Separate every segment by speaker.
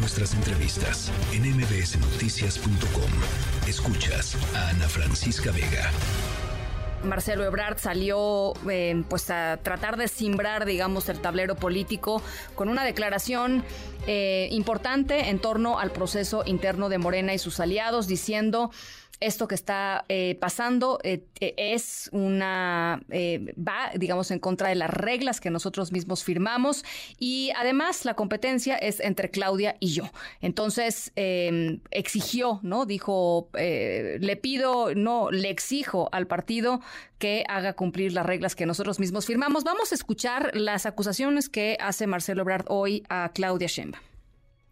Speaker 1: nuestras entrevistas en mbsnoticias.com. Escuchas a Ana Francisca Vega.
Speaker 2: Marcelo Ebrard salió eh, pues a tratar de simbrar, digamos, el tablero político con una declaración eh, importante en torno al proceso interno de Morena y sus aliados, diciendo esto que está eh, pasando eh, eh, es una, va, digamos, en contra de las reglas que nosotros mismos firmamos y además la competencia es entre Claudia y yo. Entonces, em, exigió, ¿no? Dijo, le pido, no, le exijo al partido que haga cumplir las reglas que nosotros mismos firmamos. Vamos a escuchar las acusaciones que hace Marcelo Ebrard hoy a Claudia Sheinbaum.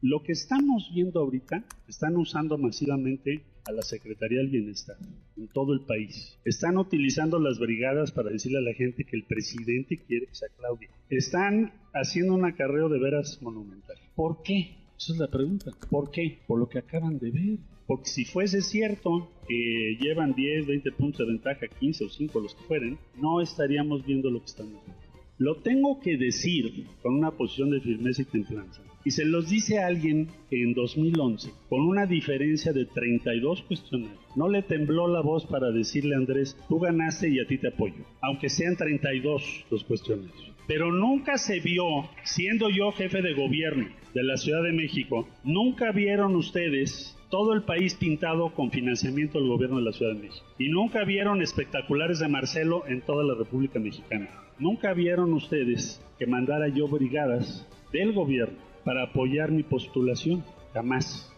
Speaker 3: Lo que estamos viendo ahorita, están usando masivamente a la Secretaría del Bienestar en todo el país. Están utilizando las brigadas para decirle a la gente que el presidente quiere que sea Claudia. Están haciendo un acarreo de veras monumental. ¿Por qué? Esa es la pregunta. ¿Por qué? Por lo que acaban de ver. Porque si fuese cierto que llevan 10, 20 puntos de ventaja, 15 o 5 los que fueren, no estaríamos viendo lo que estamos viendo. Lo tengo que decir con una posición de firmeza y templanza y se los dice a alguien que en 2011, con una diferencia de 32 cuestionarios, no le tembló la voz para decirle a Andrés, tú ganaste y a ti te apoyo, aunque sean 32 los cuestionarios. Pero nunca se vio, siendo yo jefe de gobierno de la Ciudad de México, nunca vieron ustedes todo el país pintado con financiamiento del gobierno de la Ciudad de México. Y nunca vieron espectaculares de Marcelo en toda la República Mexicana. Nunca vieron ustedes que mandara yo brigadas del gobierno para apoyar mi postulación, jamás.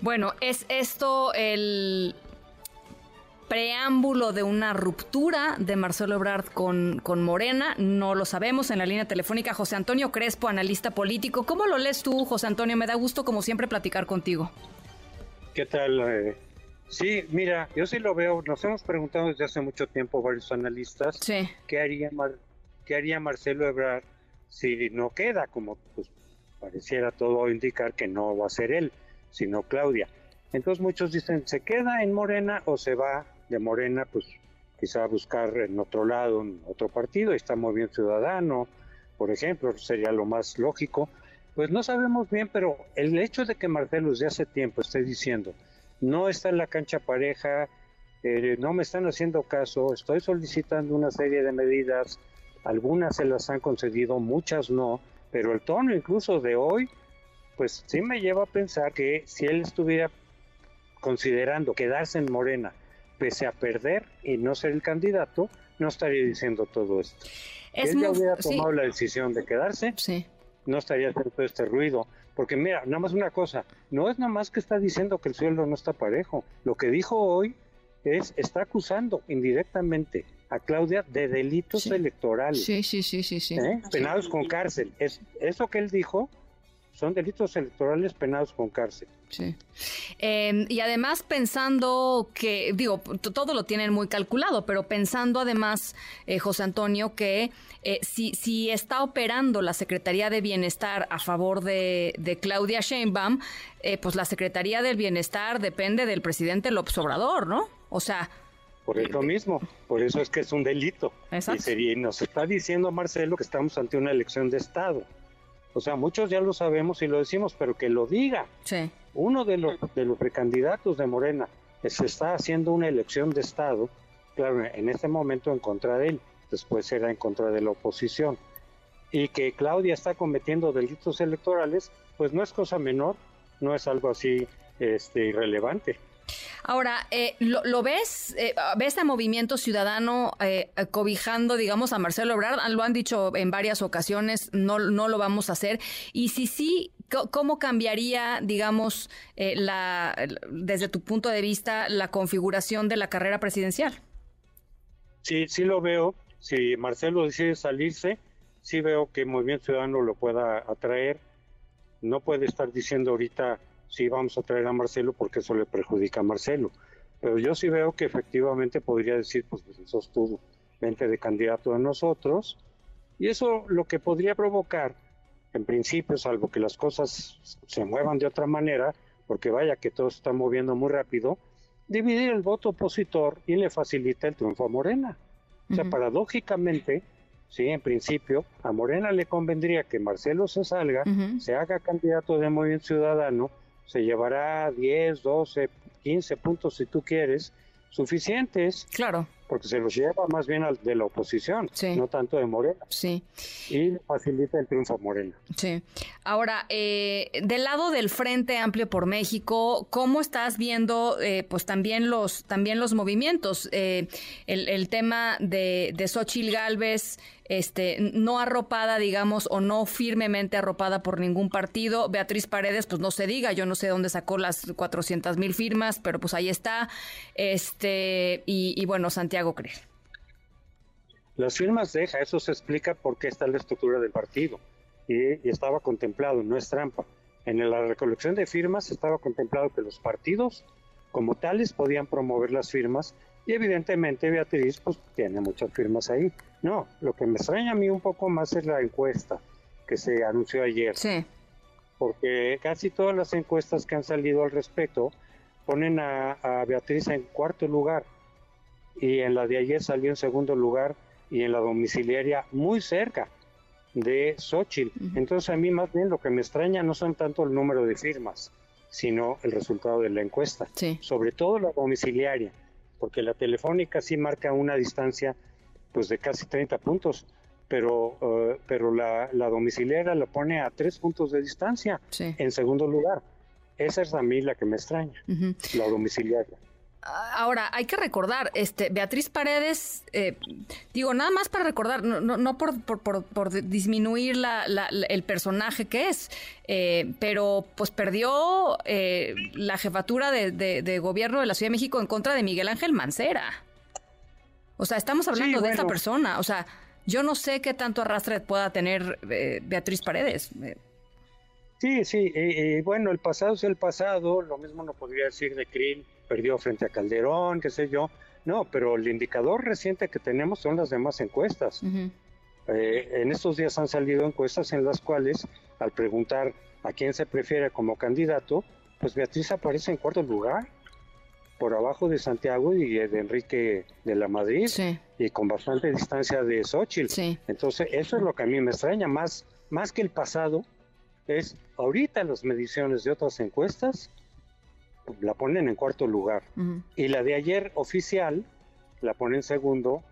Speaker 2: Bueno, ¿es esto el preámbulo de una ruptura de Marcelo Ebrard con, con Morena? No lo sabemos. En la línea telefónica, José Antonio Crespo, analista político. ¿Cómo lo lees tú, José Antonio? Me da gusto, como siempre, platicar contigo.
Speaker 4: ¿Qué tal? Eh, sí, mira, yo sí lo veo. Nos hemos preguntado desde hace mucho tiempo varios analistas qué, haría qué haría Marcelo Ebrard si no queda, como pues pareciera todo indicar que no va a ser él, sino Claudia. Entonces muchos dicen, ¿se queda en Morena o se va de Morena? Pues quizá buscar en otro lado, en otro partido, está muy bien Ciudadano, por ejemplo, sería lo más lógico. Pues no sabemos bien, pero el hecho de que Marcelo desde hace tiempo esté diciendo, no está en la cancha pareja, eh, no me están haciendo caso, estoy solicitando una serie de medidas, algunas se las han concedido, muchas no, pero el tono incluso de hoy, pues sí me lleva a pensar que si él estuviera considerando quedarse en Morena, pese a perder y no ser el candidato, no estaría diciendo todo esto. Es él ya hubiera tomado la decisión de quedarse, no estaría haciendo todo este ruido. Porque mira, nada más una cosa, no es nada más que está diciendo que el sueldo no está parejo. Lo que dijo hoy es, está acusando indirectamente a Claudia de delitos electorales.
Speaker 2: Sí, sí, sí, sí, sí.
Speaker 4: ¿Eh? Penados con cárcel. Es, eso que él dijo son delitos electorales penados con cárcel.
Speaker 2: Sí. Em, y además pensando que, digo, todo lo tienen muy calculado, pero pensando además, eh, José Antonio, que eh, si, si está operando la Secretaría de Bienestar a favor de, de Claudia Sheinbaum, pues la Secretaría del Bienestar depende del presidente López Obrador, ¿no? O sea,
Speaker 4: por eso mismo, por eso es que es un delito. Y sería, nos está diciendo Marcelo que estamos ante una elección de Estado. O sea, muchos ya lo sabemos y lo decimos, pero que lo diga.
Speaker 2: Sí.
Speaker 4: Uno de los, de los precandidatos de Morena se está haciendo una elección de Estado, claro, en este momento en contra de él, después será en contra de la oposición. Y que Claudia está cometiendo delitos electorales, pues no es cosa menor, no es algo así este, irrelevante.
Speaker 2: Ahora, eh, ¿lo, ves? Eh, ¿Ves a Movimiento Ciudadano eh, cobijando, digamos, a Marcelo Ebrard? Lo han dicho en varias ocasiones, no, no lo vamos a hacer. Y si sí, ¿cómo cambiaría, digamos, la, desde tu punto de vista, la configuración de la carrera presidencial?
Speaker 4: Sí, sí lo veo. Si Marcelo decide salirse, sí veo que Movimiento Ciudadano lo pueda atraer. No puede estar diciendo ahorita sí vamos a traer a Marcelo porque eso le perjudica a Marcelo. Pero yo sí veo que efectivamente podría decir, pues, pues eso estuvo, vente de candidato a nosotros. Y eso lo que podría provocar, en principio, salvo que las cosas se muevan de otra manera, porque vaya que todo se está moviendo muy rápido, dividir el voto opositor y le facilita el triunfo a Morena. O sea, paradójicamente, sí, en principio, a Morena le convendría que Marcelo se salga, se haga candidato de Movimiento Ciudadano, se llevará 10, 12, 15 puntos si tú quieres, suficientes.
Speaker 2: Claro
Speaker 4: porque se los lleva más bien al de la oposición, no tanto de Morena.
Speaker 2: Sí.
Speaker 4: Y facilita el triunfo a Morena.
Speaker 2: Sí. Ahora, eh, del lado del Frente Amplio por México, ¿cómo estás viendo eh, pues también los, también los movimientos? Eh, el, el, tema de, de Xochil Gálvez, este, no arropada, digamos, o no firmemente arropada por ningún partido. Beatriz Paredes, pues no se diga, yo no sé dónde sacó las 400 mil firmas, pero pues ahí está. Este, y, bueno, Santiago cree.
Speaker 4: Las firmas deja, eso se explica por qué está la estructura del partido. Y, y estaba contemplado, no es trampa. En la recolección de firmas estaba contemplado que los partidos como tales podían promover las firmas y evidentemente Beatriz pues tiene muchas firmas ahí. No, lo que me extraña a mí un poco más es la encuesta que se anunció ayer.
Speaker 2: Sí.
Speaker 4: Porque casi todas las encuestas que han salido al respecto ponen a, Beatriz en cuarto lugar y en la de ayer salió en segundo lugar y en la domiciliaria muy cerca de Xochitl. Entonces a mí más bien lo que me extraña no son tanto el número de firmas, sino el resultado de la encuesta. Sobre todo la domiciliaria, porque la telefónica sí marca una distancia pues de casi 30 puntos, pero, uh, pero la, la, domiciliaria lo pone a tres puntos de distancia en segundo lugar. Esa es a mí la que me extraña, la domiciliaria.
Speaker 2: Ahora, hay que recordar, este Beatriz Paredes, eh, digo, nada más para recordar, no, no, por, por, por, disminuir la, la, el personaje que es, eh, pero pues perdió eh, la jefatura de, de, gobierno de la Ciudad de México en contra de Miguel Ángel Mancera. O sea, estamos hablando de esta persona. O sea, yo no sé qué tanto arrastre pueda tener eh, Beatriz Paredes. Eh.
Speaker 4: Sí, sí, bueno, el pasado es el pasado, lo mismo no podría decir de Krill, perdió frente a Calderón, qué sé yo, no, pero el indicador reciente que tenemos son las demás encuestas. Eh, en estos días han salido encuestas en las cuales, al preguntar a quién se prefiere como candidato, pues Beatriz aparece en cuarto lugar por abajo de Santiago y de Enrique de la Madrid y con bastante distancia de Xochitl. Entonces, eso es lo que a mí me extraña, más, más que el pasado, es ahorita las mediciones de otras encuestas la ponen en cuarto lugar y la de ayer oficial la ponen en segundo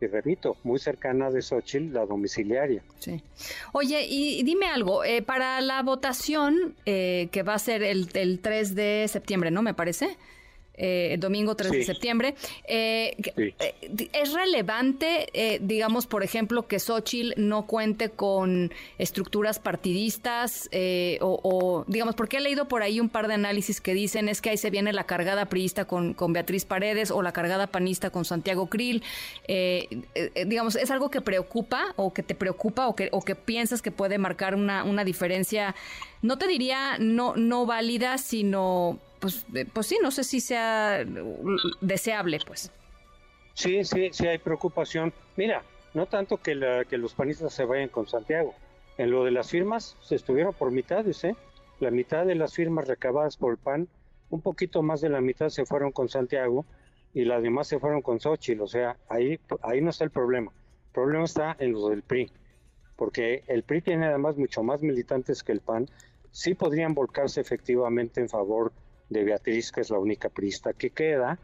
Speaker 4: y repito, muy cercana de Xochitl, la domiciliaria.
Speaker 2: Sí. Oye, y dime algo, eh, para la votación eh, que va a ser el, el 3 de septiembre, ¿no? Me parece eh, domingo 3 de septiembre. Eh, eh, ¿Es relevante, eh, digamos, por ejemplo, que Xochitl no cuente con estructuras partidistas o, digamos, porque he leído por ahí un par de análisis que dicen es que ahí se viene la cargada priista con, con Beatriz Paredes o la cargada panista con Santiago Krill? digamos, ¿es algo que preocupa o que te preocupa o que, o que piensas que puede marcar una, una diferencia, no te diría no, no válida, sino pues, eh, pues sí, no sé si sea deseable, pues.
Speaker 4: Sí, sí, sí hay preocupación. Mira, no tanto que, la, que los panistas se vayan con Santiago. En lo de las firmas se estuvieron por mitades, ¿eh? La mitad de las firmas recabadas por el PAN, un poquito más de la mitad se fueron con Santiago y las demás se fueron con Xochitl. O sea, ahí, ahí no está el problema. El problema está en lo del PRI, porque el PRI tiene además mucho más militantes que el PAN. Sí podrían volcarse efectivamente en favor Beatriz, que es la única prista que queda.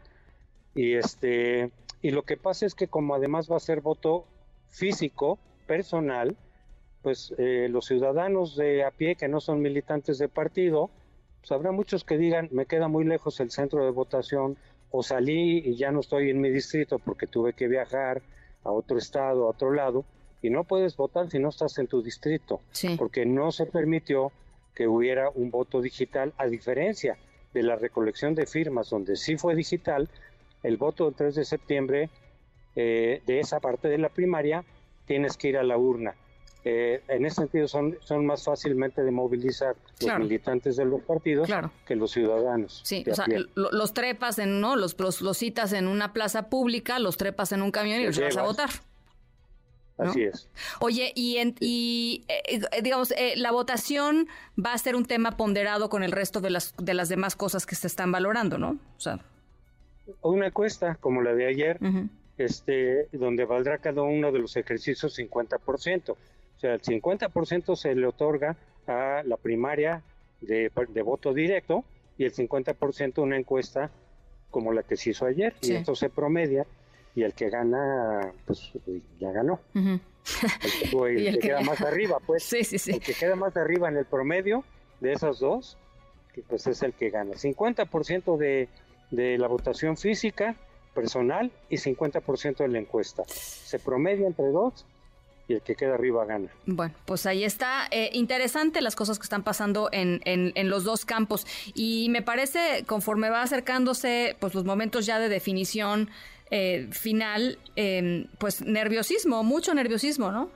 Speaker 4: Y este y lo que pasa es que como además va a ser voto físico, personal, pues eh, los ciudadanos de a pie que no son militantes de partido, pues habrá muchos que digan, me queda muy lejos el centro de votación, o salí y ya no estoy en mi distrito porque tuve que viajar a otro estado, a otro lado, y no puedes votar si no estás en tu distrito, porque no se permitió que hubiera un voto digital, a diferencia de la recolección de firmas, donde sí fue digital, el voto del 3 de septiembre eh, de esa parte de la primaria, tienes que ir a la urna. Eh, en ese sentido son, son más fácilmente de movilizar los militantes de los partidos que los ciudadanos.
Speaker 2: Sí, o sea, los trepas en, ¿no? Los, los, citas en una plaza pública, los trepas en un camión y los, vas a votar.
Speaker 4: Así es.
Speaker 2: Oye, y, y eh, eh, digamos, eh, la votación va a ser un tema ponderado con el resto de las, de las demás cosas que se están valorando, ¿no? O sea.
Speaker 4: Una encuesta como la de ayer, este, donde valdrá cada uno de los ejercicios 50%. O sea, el 50% se le otorga a la primaria de, voto directo y el 50% una encuesta como la que se hizo ayer. Y esto se promedia y el que gana, pues ya ganó. El que, queda más arriba, pues. El que queda más arriba en el promedio de esos dos, pues es el que gana. 50% de, de la votación física, personal, y 50% de la encuesta. Se promedia entre dos y el que queda arriba gana.
Speaker 2: Bueno, pues ahí está. Eh, interesante las cosas que están pasando en, en, los dos campos. Y me parece, conforme va acercándose pues los momentos ya de definición eh, final, em, pues nerviosismo, mucho nerviosismo, ¿no?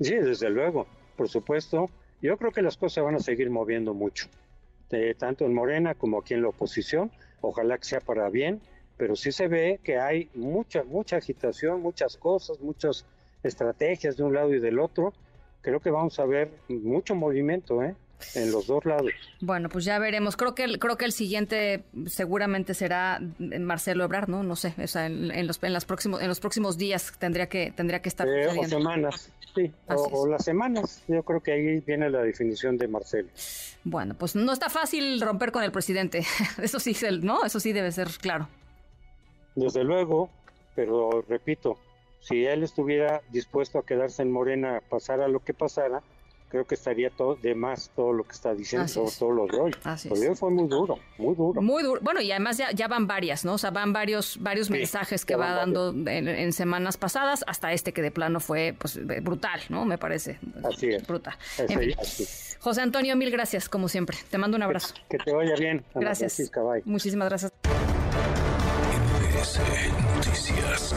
Speaker 4: Sí, desde luego, por supuesto. Yo creo que las cosas van a seguir moviendo mucho, tanto en Morena como aquí en la oposición. Ojalá que sea para bien, pero sí se ve que hay mucha, mucha agitación, muchas cosas, muchas estrategias de un lado y del otro. Creo que vamos a ver mucho movimiento, ¿eh? En los dos lados.
Speaker 2: Bueno, pues ya veremos. Creo que el, creo que el siguiente seguramente será Marcelo Ebrard, ¿no? No sé, en, los en las próximos en los próximos días tendría que tendría que estar
Speaker 4: eh, o semanas. Sí, o, las semanas. Yo creo que ahí viene la definición de Marcelo.
Speaker 2: Bueno, pues no está fácil romper con el presidente. Eso sí, ¿no? Eso sí debe ser claro.
Speaker 4: Desde luego, pero repito, si él estuviera dispuesto a quedarse en Morena, pasara lo que pasara, creo que estaría todo de más todo lo que está diciendo, todos los rollos. fue muy duro, muy duro.
Speaker 2: Muy duro. Bueno, y además ya, van varias, ¿no? O sea, van varios varios mensajes que va dando en, semanas pasadas, hasta este que de plano fue pues brutal, ¿no? Me parece.
Speaker 4: Así es.
Speaker 2: Brutal. José Antonio, mil gracias, como siempre. Te mando un abrazo.
Speaker 4: Que, te vaya bien.
Speaker 2: gracias. Muchísimas gracias.
Speaker 1: Noticias.